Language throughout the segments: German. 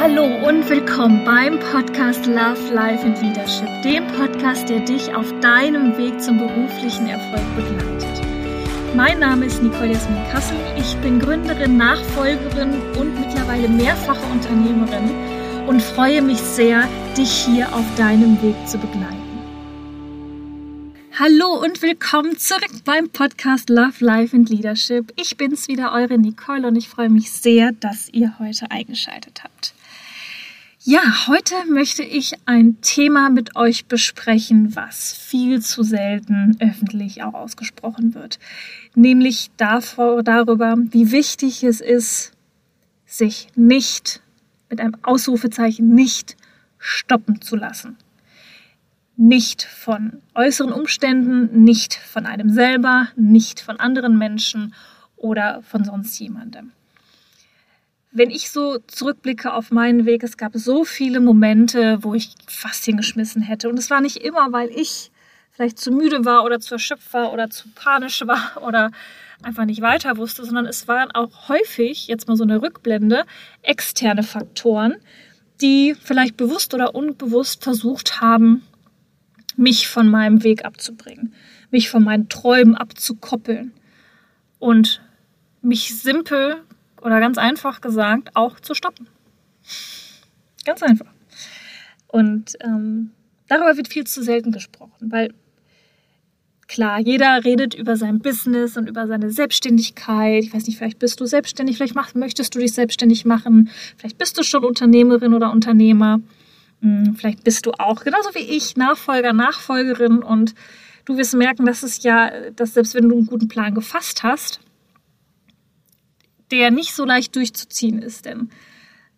Hallo und willkommen beim Podcast Love, Life and Leadership, dem Podcast, der dich auf deinem Weg zum beruflichen Erfolg begleitet. Mein Name ist Nicole Jasmin Kassel. Ich bin Gründerin, Nachfolgerin und mittlerweile mehrfache Unternehmerin und freue mich sehr, dich hier auf deinem Weg zu begleiten. Hallo und willkommen zurück beim Podcast Love, Life and Leadership. Ich bin's wieder, eure Nicole, und ich freue mich sehr, dass ihr heute eingeschaltet habt. Ja, heute möchte ich ein Thema mit euch besprechen, was viel zu selten öffentlich auch ausgesprochen wird. Nämlich davor, darüber, wie wichtig es ist, sich nicht mit einem Ausrufezeichen nicht stoppen zu lassen. Nicht von äußeren Umständen, nicht von einem selber, nicht von anderen Menschen oder von sonst jemandem wenn ich so zurückblicke auf meinen Weg, es gab so viele Momente, wo ich fast hingeschmissen hätte. Und es war nicht immer, weil ich vielleicht zu müde war oder zu erschöpft war oder zu panisch war oder einfach nicht weiter wusste, sondern es waren auch häufig, jetzt mal so eine Rückblende, externe Faktoren, die vielleicht bewusst oder unbewusst versucht haben, mich von meinem Weg abzubringen, mich von meinen Träumen abzukoppeln und mich simpel oder ganz einfach gesagt auch zu stoppen. Ganz einfach. Und ähm, darüber wird viel zu selten gesprochen, weil klar, jeder redet über sein Business und über seine Selbstständigkeit. Ich weiß nicht, vielleicht bist du selbstständig, vielleicht mach, möchtest du dich selbstständig machen, vielleicht bist du schon Unternehmerin oder Unternehmer. Hm, vielleicht bist du auch, genauso wie ich, Nachfolger, Nachfolgerin und du wirst merken, dass es ja, dass selbst wenn du einen guten Plan gefasst hast, der nicht so leicht durchzuziehen ist. Denn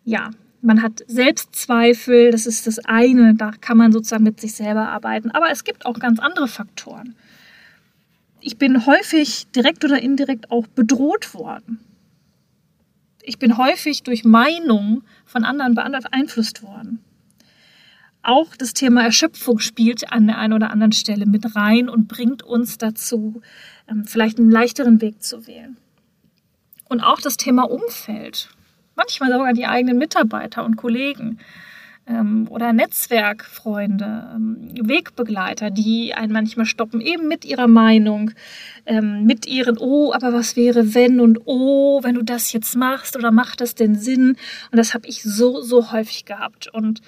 ja, man hat Selbstzweifel, das ist das eine, da kann man sozusagen mit sich selber arbeiten. Aber es gibt auch ganz andere Faktoren. Ich bin häufig direkt oder indirekt auch bedroht worden. Ich bin häufig durch Meinung von anderen beeinflusst worden. Auch das Thema Erschöpfung spielt an der einen oder anderen Stelle mit rein und bringt uns dazu, ähm, vielleicht einen leichteren Weg zu wählen. Und auch das Thema Umfeld. Manchmal sogar die eigenen Mitarbeiter und Kollegen ähm, oder Netzwerkfreunde, ähm, Wegbegleiter, die einen manchmal stoppen, eben mit ihrer Meinung, ähm, mit ihren, oh, aber was wäre, wenn und oh, wenn du das jetzt machst oder macht das denn Sinn? Und das habe ich so, so häufig gehabt. Und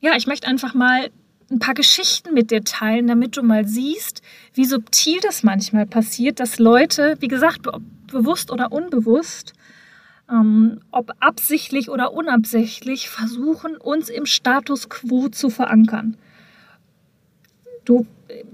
ja, ich möchte einfach mal ein paar Geschichten mit dir teilen, damit du mal siehst, wie subtil das manchmal passiert, dass Leute, wie gesagt, bewusst oder unbewusst, ähm, ob absichtlich oder unabsichtlich, versuchen, uns im Status quo zu verankern. Du,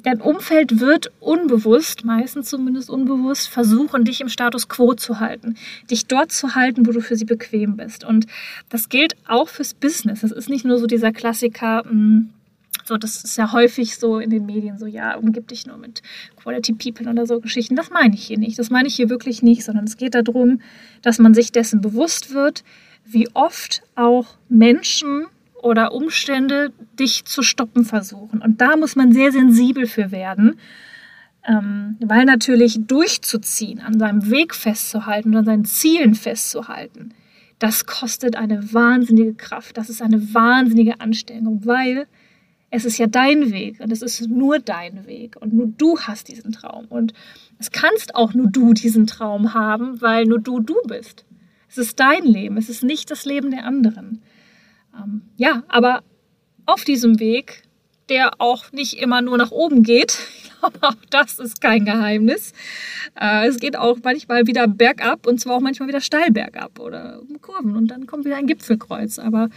dein Umfeld wird unbewusst, meistens zumindest unbewusst, versuchen, dich im Status quo zu halten, dich dort zu halten, wo du für sie bequem bist. Und das gilt auch fürs Business. Es ist nicht nur so dieser Klassiker, mh, hm, so, das ist ja häufig so in den Medien so, ja, umgib dich nur mit Quality People oder so Geschichten. Das meine ich hier nicht. Das meine ich hier wirklich nicht, sondern es geht darum, dass man sich dessen bewusst wird, wie oft auch Menschen oder Umstände dich zu stoppen versuchen. Und da muss man sehr sensibel für werden, ähm, weil natürlich durchzuziehen, an seinem Weg festzuhalten und an seinen Zielen festzuhalten, das kostet eine wahnsinnige Kraft, das ist eine wahnsinnige Anstrengung, weil es ist ja dein Weg und es ist nur dein Weg und nur du hast diesen Traum und es kannst auch nur du diesen Traum haben, weil nur du du bist. Es ist dein Leben, es ist nicht das Leben der anderen. Ähm, ja, aber auf diesem Weg, der auch nicht immer nur nach oben geht, ich glaube, auch das ist kein Geheimnis. Äh, es geht auch manchmal wieder bergab und zwar auch manchmal wieder steil bergab oder Kurven und dann kommt wieder ein Gipfelkreuz. Aber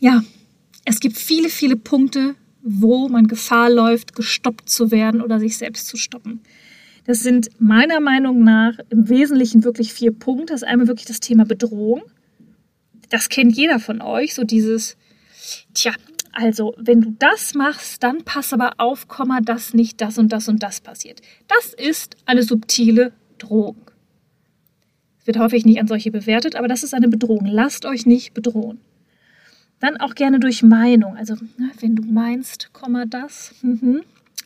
ja, es gibt viele, viele Punkte, wo man Gefahr läuft, gestoppt zu werden oder sich selbst zu stoppen. Das sind meiner Meinung nach im Wesentlichen wirklich vier Punkte. Das ist einmal wirklich das Thema Bedrohung. Das kennt jeder von euch, so dieses, tja, also wenn du das machst, dann pass aber auf, Komma, dass nicht das und das und das passiert. Das ist eine subtile Drohung. Es wird häufig nicht an solche bewertet, aber das ist eine Bedrohung. Lasst euch nicht bedrohen. Dann auch gerne durch Meinung. Also, ne, wenn du meinst, Komma das, mhm.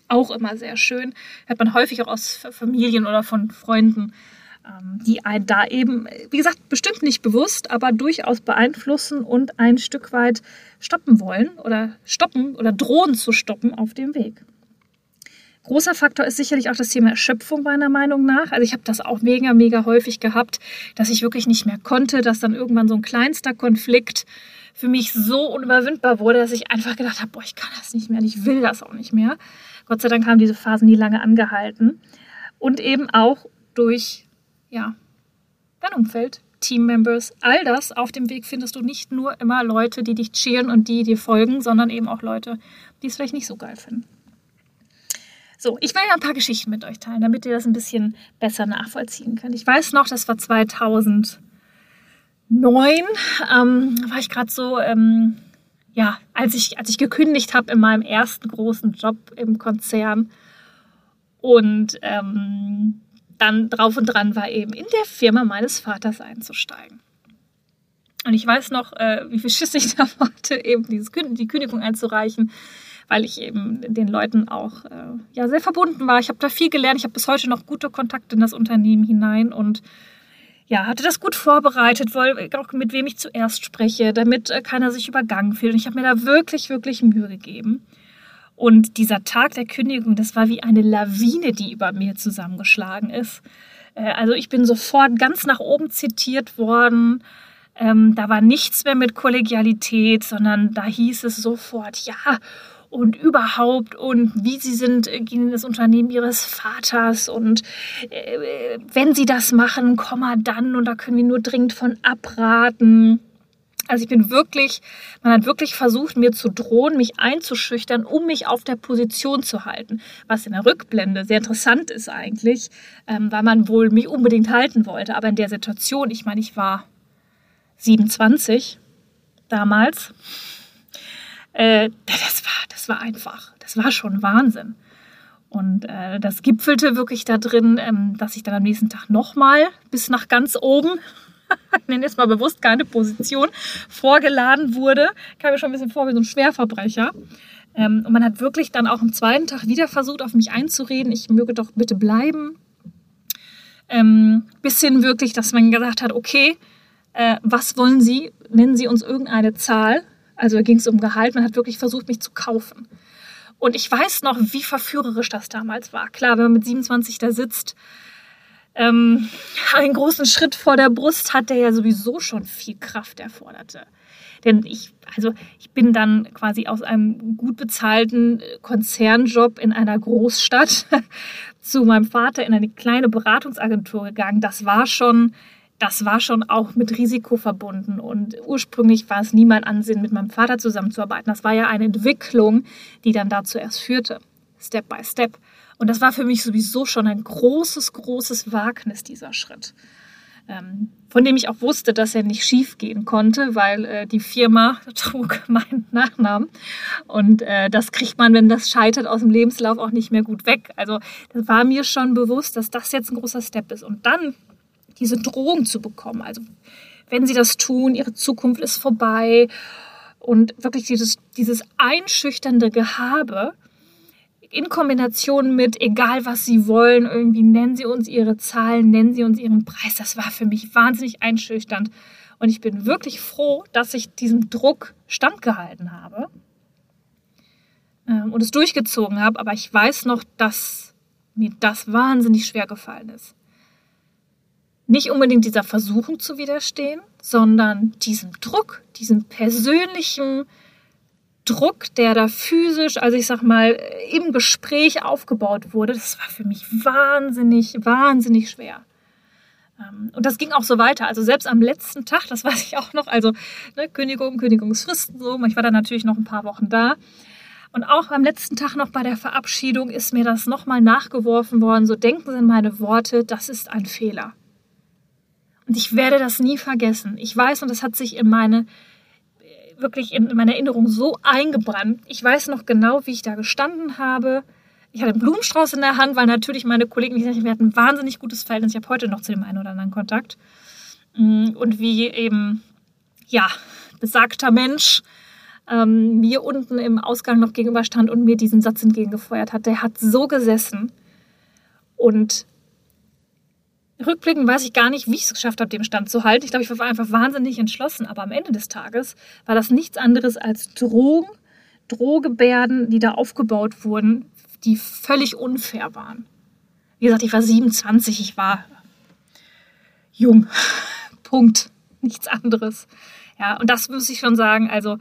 auch immer sehr schön. Hört man häufig auch aus Familien oder von Freunden. ähm, die einen da eben, wie gesagt, bestimmt nicht bewusst, aber durchaus beeinflussen und ein Stück weit stoppen wollen oder stoppen oder drohen zu stoppen auf dem Weg. Großer Faktor ist sicherlich auch das Thema Erschöpfung meiner Meinung nach. Also ich habe das auch mega, mega häufig gehabt, dass ich wirklich nicht mehr konnte, dass dann irgendwann so ein kleinster Konflikt für mich so unüberwindbar wurde, dass ich einfach gedacht habe, boah, ich kann das nicht mehr ich will das auch nicht mehr. Gott sei Dank haben diese Phasen nie lange angehalten. Und eben auch durch, ja, dein Umfeld, Teammembers, all das auf dem Weg findest du nicht nur immer Leute, die dich cheeren und die dir folgen, sondern eben auch Leute, die es vielleicht nicht so geil finden. So, ich will ja ein paar Geschichten mit euch teilen, damit ihr das ein bisschen besser nachvollziehen könnt. Ich weiß noch, das war 2009, ähm, war ich gerade so, ähm, ja, als ich, als ich gekündigt habe in meinem ersten großen Job im Konzern und ähm, dann drauf und dran war eben in der Firma meines Vaters einzusteigen. Und ich weiß noch, äh, wie viel Schiss ich da hatte, eben dieses, die Kündigung einzureichen weil ich eben den Leuten auch äh, ja, sehr verbunden war. Ich habe da viel gelernt. Ich habe bis heute noch gute Kontakte in das Unternehmen hinein und ja, hatte das gut vorbereitet, weil auch mit wem ich zuerst spreche, damit äh, keiner sich übergangen fühlt. Und ich habe mir da wirklich, wirklich Mühe gegeben. Und dieser Tag der Kündigung, das war wie eine Lawine, die über mir zusammengeschlagen ist. Äh, also ich bin sofort ganz nach oben zitiert worden. Ähm, da war nichts mehr mit Kollegialität, sondern da hieß es sofort, ja, und überhaupt und wie sie sind gegen das Unternehmen ihres Vaters und äh, wenn sie das machen, Komma dann und da können wir nur dringend von abraten. Also ich bin wirklich, man hat wirklich versucht, mir zu drohen, mich einzuschüchtern, um mich auf der Position zu halten. Was in der Rückblende sehr interessant ist eigentlich, ähm, weil man wohl mich unbedingt halten wollte. Aber in der Situation, ich meine, ich war 27 damals, äh, das, war, das war einfach, das war schon Wahnsinn. Und äh, das gipfelte wirklich da drin, ähm, dass ich dann am nächsten Tag nochmal bis nach ganz oben, ich nenne jetzt mal bewusst keine Position, vorgeladen wurde. Kam mir schon ein bisschen vor wie so ein Schwerverbrecher. Ähm, und man hat wirklich dann auch am zweiten Tag wieder versucht, auf mich einzureden, ich möge doch bitte bleiben. Ähm, bis hin wirklich, dass man gesagt hat, okay, äh, was wollen Sie? Nennen Sie uns irgendeine Zahl. Also ging es um Gehalt. Man hat wirklich versucht, mich zu kaufen. Und ich weiß noch, wie verführerisch das damals war. Klar, wenn man mit 27 da sitzt, ähm, einen großen Schritt vor der Brust hat, der ja sowieso schon viel Kraft erforderte. Denn ich, also ich bin dann quasi aus einem gut bezahlten Konzernjob in einer Großstadt zu meinem Vater in eine kleine Beratungsagentur gegangen. Das war schon das war schon auch mit Risiko verbunden. Und ursprünglich war es nie mein Ansinn, mit meinem Vater zusammenzuarbeiten. Das war ja eine Entwicklung, die dann dazu erst führte, Step by Step. Und das war für mich sowieso schon ein großes, großes Wagnis, dieser Schritt. Ähm, von dem ich auch wusste, dass er nicht schief gehen konnte, weil äh, die Firma trug meinen Nachnamen. Und äh, das kriegt man, wenn das scheitert, aus dem Lebenslauf auch nicht mehr gut weg. Also das war mir schon bewusst, dass das jetzt ein großer Step ist. Und dann diese Drohung zu bekommen. Also wenn sie das tun, ihre Zukunft ist vorbei und wirklich dieses, dieses einschüchternde Gehabe in Kombination mit, egal was sie wollen, irgendwie nennen sie uns ihre Zahlen, nennen sie uns ihren Preis, das war für mich wahnsinnig einschüchternd. Und ich bin wirklich froh, dass ich diesem Druck standgehalten habe ähm, und es durchgezogen habe. Aber ich weiß noch, dass mir das wahnsinnig schwer gefallen ist nicht unbedingt dieser Versuchung zu widerstehen, sondern diesem Druck, diesem persönlichen Druck, der da physisch, also ich sag mal, im Gespräch aufgebaut wurde, das war für mich wahnsinnig, wahnsinnig schwer. Ähm, und das ging auch so weiter. Also selbst am letzten Tag, das weiß ich auch noch, also ne, Kündigung, Kündigungsfristen so. Ich war dann natürlich noch ein paar Wochen da. Und auch am letzten Tag noch bei der Verabschiedung ist mir das nochmal nachgeworfen worden. So denken Sie meine Worte, das ist ein Fehler. Und ich werde das nie vergessen. Ich weiß, und das hat sich in meine, wirklich in meine Erinnerung so eingebrannt. Ich weiß noch genau, wie ich da gestanden habe. Ich hatte einen Blumenstrauß in der Hand, weil natürlich meine Kollegen, ich wir hatten ein wahnsinnig gutes Verhältnis. Ich habe heute noch zu dem einen oder anderen Kontakt. Mm, und wie eben, ja, besagter Mensch ähm, mir unten im Ausgang noch gegenüberstand und mir diesen Satz entgegengefeuert hat. Der hat so gesessen. Und rückblickend weiß ich gar nicht, wie ich es geschafft habe, dem Stand zu halten. Ich glaube, ich war einfach wahnsinnig entschlossen. Aber am Ende des Tages war das nichts anderes als Drohung, Drohgebärden, die da aufgebaut wurden, die völlig unfair waren. Wie gesagt, ich war 27, ich war jung. Punkt. Nichts anderes. Ja, und das muss ich schon sagen. Also,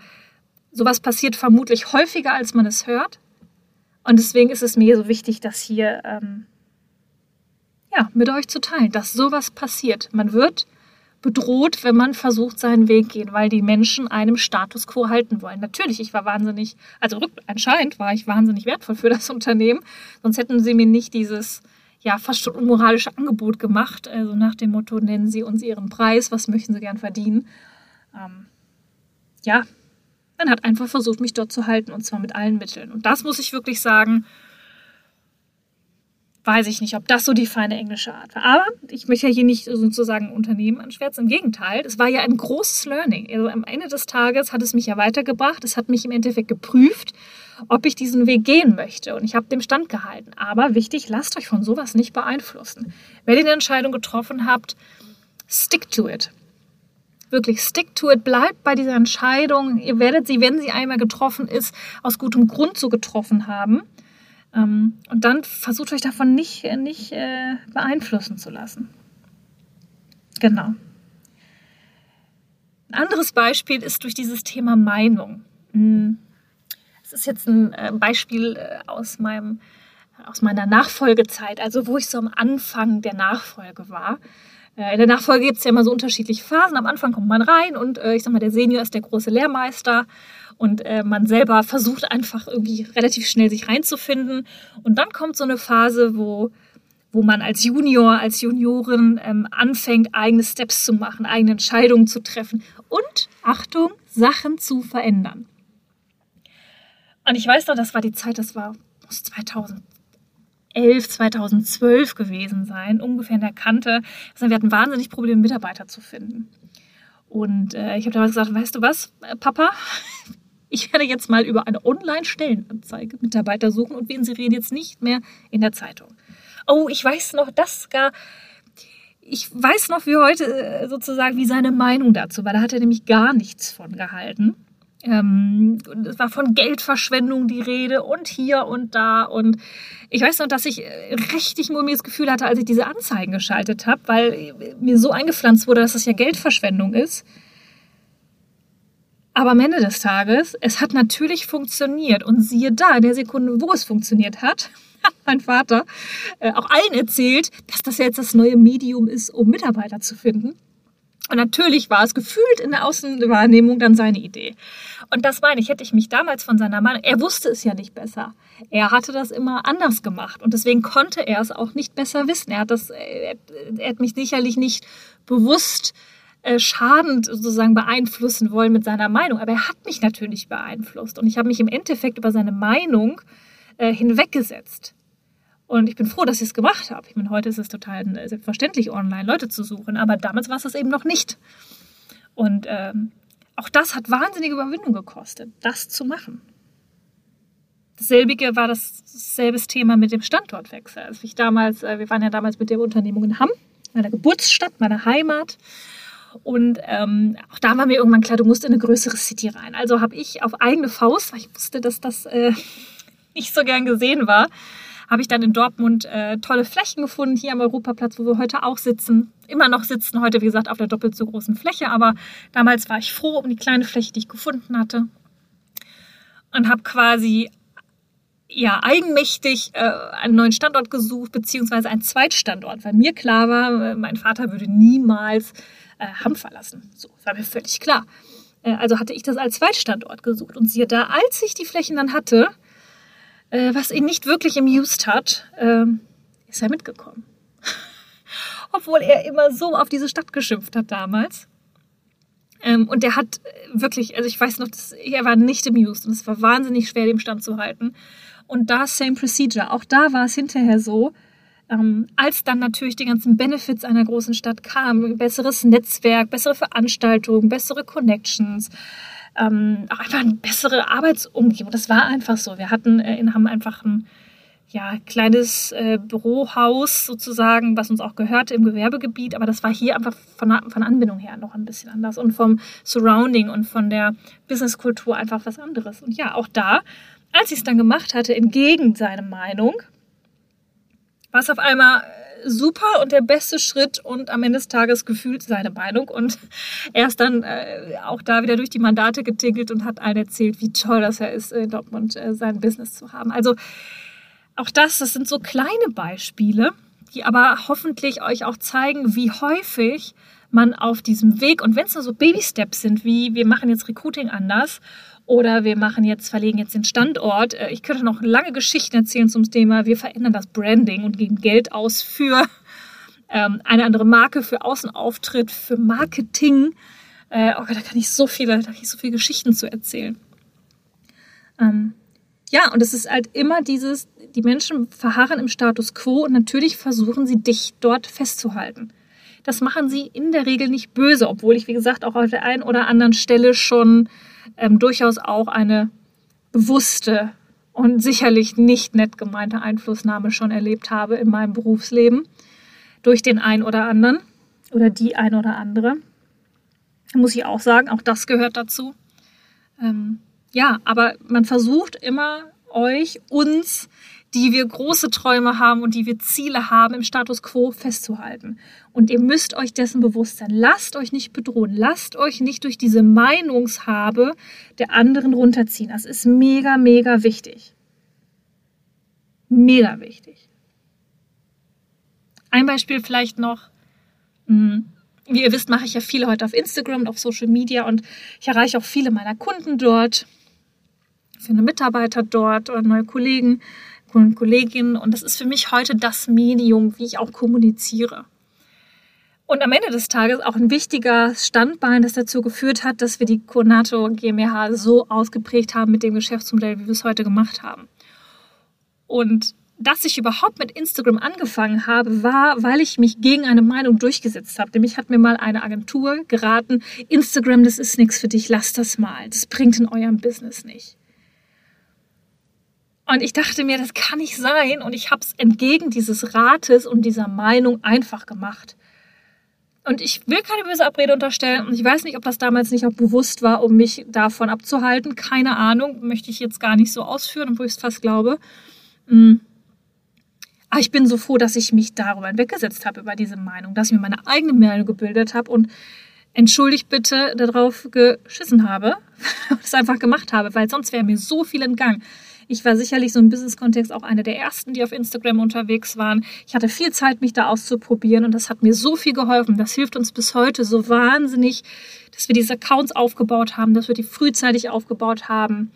sowas passiert vermutlich häufiger, als man es hört. Und deswegen ist es mir so wichtig, das hier ähm, ja, mit euch zu teilen, dass sowas passiert. Man wird bedroht, wenn man versucht, seinen Weg gehen, weil die Menschen einem Status quo halten wollen. Natürlich, ich war wahnsinnig, also anscheinend war ich wahnsinnig wertvoll für das Unternehmen, sonst hätten sie mir nicht dieses ja fast schon unmoralische Angebot gemacht, also nach dem Motto, nennen Sie uns Ihren Preis, was möchten Sie gern verdienen. Ähm, ja, man hat einfach versucht, mich dort zu halten und zwar mit allen Mitteln. Und das muss ich wirklich sagen, weiß ich nicht, ob das so die feine englische Art war. Aber ich möchte ja hier nicht sozusagen Unternehmen anschwärzen. Im Gegenteil, es war ja ein großes Learning. Also am Ende des Tages hat es mich ja weitergebracht. Es hat mich im Endeffekt geprüft, ob ich diesen Weg gehen möchte. Und ich habe dem Stand gehalten. Aber wichtig, lasst euch von sowas nicht beeinflussen. Wenn ihr eine Entscheidung getroffen habt, stick to it. Wirklich, stick to it. Bleibt bei dieser Entscheidung. Ihr werdet sie, wenn sie einmal getroffen ist, aus gutem Grund so getroffen haben. Ähm, und dann versucht euch davon nicht, nicht äh, beeinflussen zu lassen. Genau. Ein anderes Beispiel ist durch dieses Thema Meinung. Hm. Es ist jetzt ein äh, Beispiel äh, aus, meinem, aus meiner Nachfolgezeit, also wo ich so am Anfang der Nachfolge war. In der Nachfolge gibt es ja immer so unterschiedliche Phasen. Am Anfang kommt man rein und ich sag mal, der Senior ist der große Lehrmeister und äh, man selber versucht einfach irgendwie relativ schnell sich reinzufinden. Und dann kommt so eine Phase, wo, wo man als Junior, als Juniorin ähm, anfängt, eigene Steps zu machen, eigene Entscheidungen zu treffen und, Achtung, Sachen zu verändern. Und ich weiß noch, das war die Zeit, das war 2011, 2012 gewesen sein, ungefähr in der Kante. Also wir hatten wahnsinnig Probleme, Mitarbeiter zu finden. Und äh, ich habe damals gesagt, weißt du was, äh, Papa, ich werde jetzt mal über eine Online-Stellenanzeige Mitarbeiter suchen und wir inserieren jetzt nicht mehr in der Zeitung. Oh, ich weiß noch, das gar. Ich weiß noch wie heute äh, sozusagen, wie seine Meinung dazu war. Da hat er nämlich gar nichts von gehalten. Ähm, es war von Geldverschwendung die Rede und hier und da. Und ich weiß noch, dass ich äh, richtig mulmiges Gefühl hatte, als ich diese Anzeigen geschaltet habe, weil mir so eingepflanzt wurde, dass das ja Geldverschwendung ist. Aber am Ende des Tages, es hat natürlich funktioniert. Und siehe da, in der Sekunde, wo es funktioniert hat, hat mein Vater äh, auch allen erzählt, dass das jetzt das neue Medium ist, um Mitarbeiter zu finden. Und natürlich war es gefühlt in der Außenwahrnehmung dann seine Idee. Und das meine ich, hätte ich mich damals von seiner Meinung, er wusste es ja nicht besser. Er hatte das immer anders gemacht und deswegen konnte er es auch nicht besser wissen. Er hat das, er, er hat mich sicherlich nicht bewusst äh, schadend sozusagen beeinflussen wollen mit seiner Meinung. Aber er hat mich natürlich beeinflusst und ich habe mich im Endeffekt über seine Meinung äh, hinweggesetzt. Und ich bin froh, dass ich es gemacht habe. Ich meine, heute ist es total äh, selbstverständlich, online Leute zu suchen, aber damals war es das eben noch nicht. Und ähm, auch das hat wahnsinnige Überwindung gekostet, das zu machen. Dasselbige war das selbe Thema mit dem Standortwechsel. Also ich damals, äh, wir waren ja damals mit der Unternehmung in Hamm, meiner Geburtsstadt, meiner Heimat. Und ähm, auch da war mir irgendwann klar, du musst in eine größere City rein. Also habe ich auf eigene Faust, weil ich wusste, dass das äh, nicht so gern gesehen war, habe ich dann in Dortmund äh, tolle Flächen gefunden, hier am Europaplatz, wo wir heute auch sitzen. Immer noch sitzen, heute wie gesagt auf der doppelt so großen Fläche, aber damals war ich froh um die kleine Fläche, die ich gefunden hatte. Und habe quasi ja, eigenmächtig äh, einen neuen Standort gesucht, beziehungsweise einen Zweitstandort, weil mir klar war, äh, mein Vater würde niemals äh, Hamm verlassen. So, war mir völlig klar. Äh, also hatte ich das als Zweitstandort gesucht. Und siehe da, als ich die Flächen dann hatte, äh, was ihn nicht wirklich amused hat, äh, ist er mitgekommen. Obwohl er immer so auf diese Stadt geschimpft hat damals. Ähm, und der hat wirklich, also ich weiß noch, dass, er war nicht amused und es war wahnsinnig schwer, dem Stand zu halten. Und da same procedure. Auch da war es hinterher so, ähm, als dann natürlich die ganzen Benefits einer großen Stadt kamen, besseres Netzwerk, bessere Veranstaltungen, bessere Connections, ähm, auch einfach eine bessere Arbeitsumgebung. Das war einfach so. Wir hatten äh, Hamm einfach ein ja, kleines äh, Bürohaus sozusagen, was uns auch gehörte im Gewerbegebiet, aber das war hier einfach von, von Anbindung her noch ein bisschen anders und vom Surrounding und von der Businesskultur einfach was anderes. Und ja, auch da, als ich es dann gemacht hatte, entgegen seiner Meinung, war es auf einmal äh, super und der beste Schritt und am Ende des Tages gefühlt seine Meinung. Und er ist dann äh, auch da wieder durch die Mandate getingelt und hat allen erzählt, wie toll das er ist, in Dortmund äh, sein Business zu haben. Also auch das, das sind so kleine Beispiele, die aber hoffentlich euch auch zeigen, wie häufig man auf diesem Weg und wenn es nur so Baby-Steps sind, wie wir machen jetzt Recruiting anders oder wir machen jetzt, verlegen jetzt den Standort. Äh, ich könnte noch lange Geschichten erzählen zum Thema, wir verändern das Branding und geben Geld aus für ähm, eine andere Marke, für Außenauftritt, für Marketing. Äh, oh Gott, da kann ich so viele, da kann ich so viele Geschichten zu erzählen. Ähm, ja, und es ist halt immer dieses, die Menschen verharren im Status quo und natürlich versuchen sie dich dort festzuhalten. Das machen sie in der Regel nicht böse, obwohl ich, wie gesagt, auch auf der einen oder anderen Stelle schon ähm, durchaus auch eine bewusste und sicherlich nicht nett gemeinte Einflussnahme schon erlebt habe in meinem Berufsleben durch den einen oder anderen oder die ein oder andere. Muss ich auch sagen, auch das gehört dazu. Ähm, ja, aber man versucht immer euch, uns, die wir große Träume haben und die wir Ziele haben, im Status quo festzuhalten. Und ihr müsst euch dessen bewusst sein. Lasst euch nicht bedrohen. Lasst euch nicht durch diese Meinungshabe der anderen runterziehen. Das ist mega, mega wichtig. Mega wichtig. Ein Beispiel vielleicht noch. Hm, wie ihr wisst, mache ich ja viele heute auf Instagram und auf Social Media und ich erreiche auch viele meiner Kunden dort finde Mitarbeiter dort oder neue Kollegen und Kolleginnen. Und das ist für mich heute das Medium, wie ich auch kommuniziere. Und am Ende des Tages auch ein wichtiger Standbein, das dazu geführt hat, dass wir die Conato GmbH so ausgeprägt haben mit dem Geschäftsmodell, wie wir es heute gemacht haben. Und dass ich überhaupt mit Instagram angefangen habe, war, weil ich mich gegen eine Meinung durchgesetzt habe. Nämlich hat mir mal eine Agentur geraten, Instagram, das ist nichts für dich, lass das mal. Das bringt in eurem Business nicht. Und ich dachte mir, das kann nicht sein. Und ich habe es entgegen dieses Rates und dieser Meinung einfach gemacht. Und ich will keine böse Abrede unterstellen. Und ich weiß nicht, ob das damals nicht auch bewusst war, um mich davon abzuhalten. Keine Ahnung. Möchte ich jetzt gar nicht so ausführen, obwohl ich es fast glaube. Mhm. Aber ich bin so froh, dass ich mich darüber hinweggesetzt habe, über diese Meinung, dass ich mir meine eigene Meinung gebildet habe und entschuldigt bitte darauf geschissen habe, das einfach gemacht habe, weil sonst wäre mir so viel entgangen. Ich war sicherlich so im Business-Kontext auch eine der ersten, die auf Instagram unterwegs waren. Ich hatte viel Zeit, mich da auszuprobieren und das hat mir so viel geholfen. Das hilft uns bis heute so wahnsinnig, dass wir diese Accounts aufgebaut haben, dass wir die frühzeitig aufgebaut haben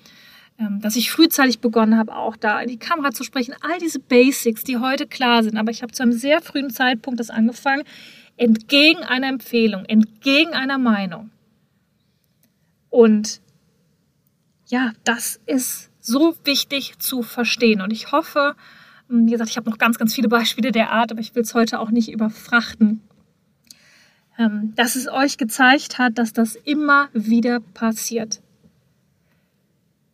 ähm, dass ich frühzeitig begonnen habe, auch da in die Kamera zu sprechen. All diese Basics, die heute klar sind. Aber ich habe zu einem sehr frühen Zeitpunkt das angefangen, entgegen einer Empfehlung, entgegen einer Meinung. Und ja, das ist so wichtig zu verstehen. Und ich hoffe, hm, wie gesagt, ich habe noch ganz, ganz viele Beispiele der Art, aber ich will es heute auch nicht überfrachten, ähm, dass es euch gezeigt hat, dass das immer wieder passiert.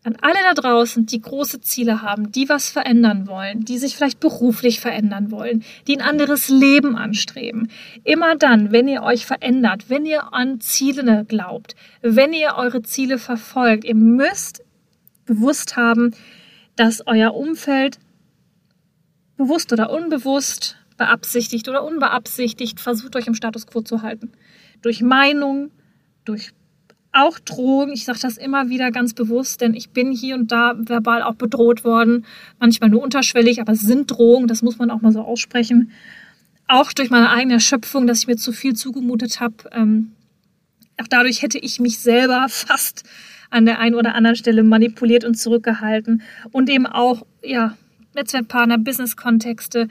An alle da draußen, die große Ziele haben, die was verändern wollen, die sich vielleicht beruflich verändern wollen, die ein anderes Leben anstreben. Immer dann, wenn ihr euch verändert, wenn ihr an Ziele glaubt, wenn ihr eure Ziele verfolgt, ihr müsst bewusst haben, dass euer Umfeld bewusst oder unbewusst, beabsichtigt oder unbeabsichtigt versucht, euch im Status quo zu halten. Durch Meinung, durch auch Drohung. Ich sage das immer wieder ganz bewusst, denn ich bin hier und da verbal auch bedroht worden. Manchmal nur unterschwellig, aber es sind Drohungen, das muss man auch mal so aussprechen. Auch durch meine eigene Erschöpfung, dass ich mir zu viel zugemutet habe. Ähm, auch dadurch hätte ich mich selber fast an der einen oder anderen Stelle manipuliert und zurückgehalten und eben auch, ja, Netzwerkpartner, Business-Kontexte.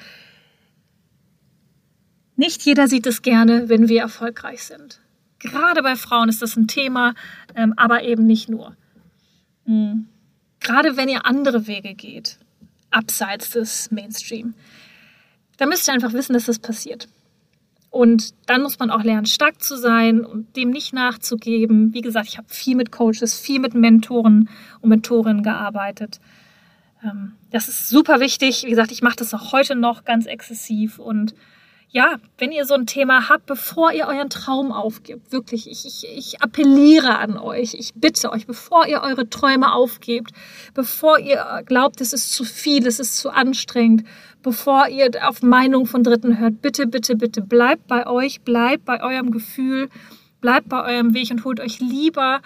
Nicht jeder sieht es gerne, wenn wir erfolgreich sind. Gerade bei Frauen ist das ein Thema, ähm, aber eben nicht nur. Mhm. Gerade wenn ihr andere Wege geht, abseits des Mainstream, da müsst ihr einfach wissen, dass das passiert. Und dann muss man auch lernen, stark zu sein und dem nicht nachzugeben. Wie gesagt, ich habe viel mit Coaches, viel mit Mentoren und Mentorinnen gearbeitet. Ähm, das ist super wichtig. Wie gesagt, ich mache das auch heute noch ganz exzessiv und ja, wenn ihr so ein Thema habt, bevor ihr euren Traum aufgibt, wirklich, ich, ich, ich appelliere an euch, ich bitte euch, bevor ihr eure Träume aufgebt, bevor ihr glaubt, es ist zu viel, es ist zu anstrengend, bevor ihr auf Meinung von Dritten hört, bitte, bitte, bitte bleibt bei euch, bleibt bei eurem Gefühl, bleibt bei eurem Weg und holt euch lieber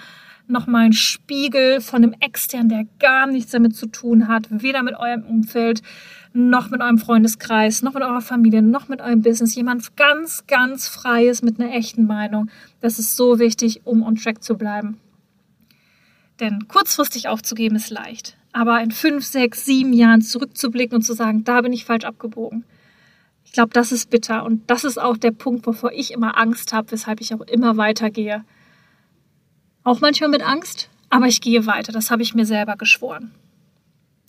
nochmal einen Spiegel von einem Extern, der gar nichts damit zu tun hat, weder mit eurem Umfeld, noch mit eurem Freundeskreis, noch mit eurer Familie, noch mit eurem Business. Jemand ganz, ganz Freies mit einer echten Meinung. Das ist so wichtig, um on track zu bleiben. Denn kurzfristig aufzugeben ist leicht. Aber in fünf, sechs, sieben Jahren zurückzublicken und zu sagen, da bin ich falsch abgebogen. Ich glaube, das ist bitter. Und das ist auch der Punkt, wovor ich immer Angst habe, weshalb ich auch immer weitergehe. Auch manchmal mit Angst, aber ich gehe weiter. Das habe ich mir selber geschworen.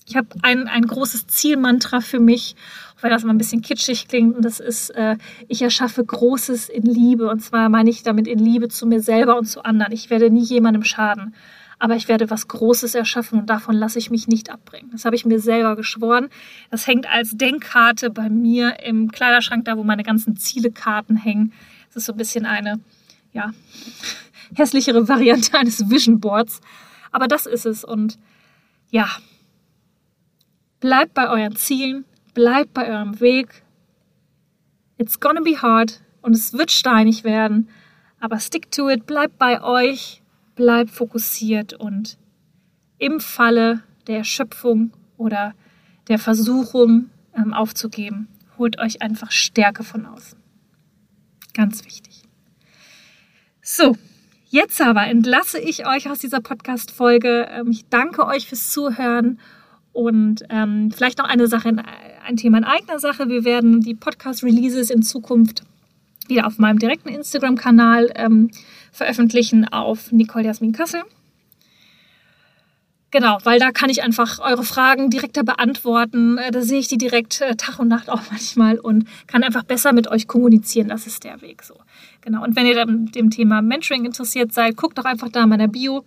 Ich habe ein, ein großes Zielmantra für mich, wenn das immer ein bisschen kitschig klingt. Und das ist, äh, ich erschaffe Großes in Liebe. Und zwar meine ich damit in Liebe zu mir selber und zu anderen. Ich werde nie jemandem schaden. Aber ich werde was Großes erschaffen und davon lasse ich mich nicht abbringen. Das habe ich mir selber geschworen. Das hängt als Denkkarte bei mir im Kleiderschrank, da wo meine ganzen Zielekarten hängen. Das ist so ein bisschen eine, ja, hässlichere Variante eines Vision Boards. Aber das ist es. Und ja, Bleibt bei euren Zielen, bleibt bei eurem Weg. It's gonna be hard und es wird steinig werden, aber stick to it, bleibt bei euch, bleibt fokussiert und im Falle der Erschöpfung oder der Versuchung ähm, aufzugeben, holt euch einfach Stärke von außen. Ganz wichtig. So, jetzt aber entlasse ich euch aus dieser Podcast-Folge. Ähm, ich danke euch fürs Zuhören und ähm, vielleicht noch eine Sache, ein Thema in eigener Sache. Wir werden die Podcast-Releases in Zukunft wieder auf meinem direkten Instagram-Kanal ähm, veröffentlichen auf Nicole Jasmin Kassel. Genau, weil da kann ich einfach eure Fragen direkter beantworten. Äh, da sehe ich die direkt äh, Tag und Nacht auch manchmal und kann einfach besser mit euch kommunizieren. Das ist der Weg so. Genau. Und wenn ihr dem, dem Thema Mentoring interessiert seid, guckt doch einfach da in meiner Bio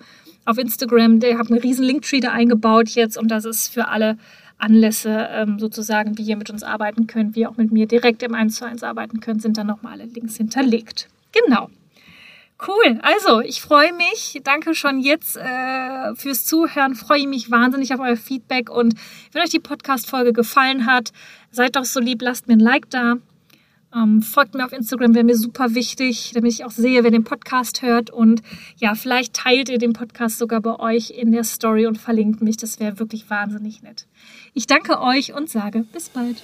auf Instagram. Der hat einen riesen Linktree da eingebaut jetzt und das ist für alle Anlässe ähm, sozusagen, wie ihr mit uns arbeiten könnt, wie ihr auch mit mir direkt im 1 zu 1 arbeiten könnt, sind dann nochmal alle Links hinterlegt. Genau. Cool. Also, ich freue mich. Danke schon jetzt äh, fürs Zuhören. Freue mich wahnsinnig auf euer Feedback. Und wenn euch die Podcast-Folge gefallen hat, seid doch so lieb, lasst mir ein Like da. Ähm, folgt mir auf Instagram, wäre mir super wichtig, damit ich auch sehe, wer den Podcast hört. Und ja, vielleicht teilt ihr den Podcast sogar bei euch in der Story und verlinkt mich. Das wäre wirklich wahnsinnig nett. Ich danke euch und sage bis bald.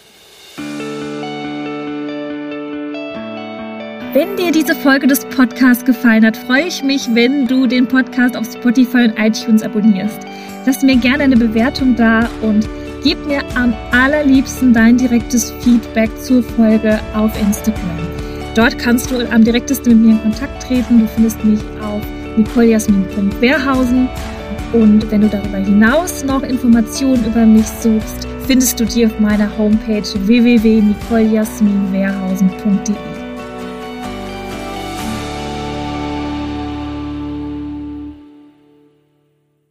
Wenn dir diese Folge des Podcasts gefallen hat, freue ich mich, wenn du den Podcast auf Spotify und iTunes abonnierst. Lass mir gerne eine Bewertung da und Gib mir am allerliebsten dein direktes Feedback zur Folge auf Instagram. Dort kannst du am direktesten mit mir in Kontakt treten. Du findest mich auf nicolejasmin.wehrhausen. Und wenn du darüber hinaus noch Informationen über mich suchst, findest du die auf meiner Homepage www.nicolejasminwehrhausen.de.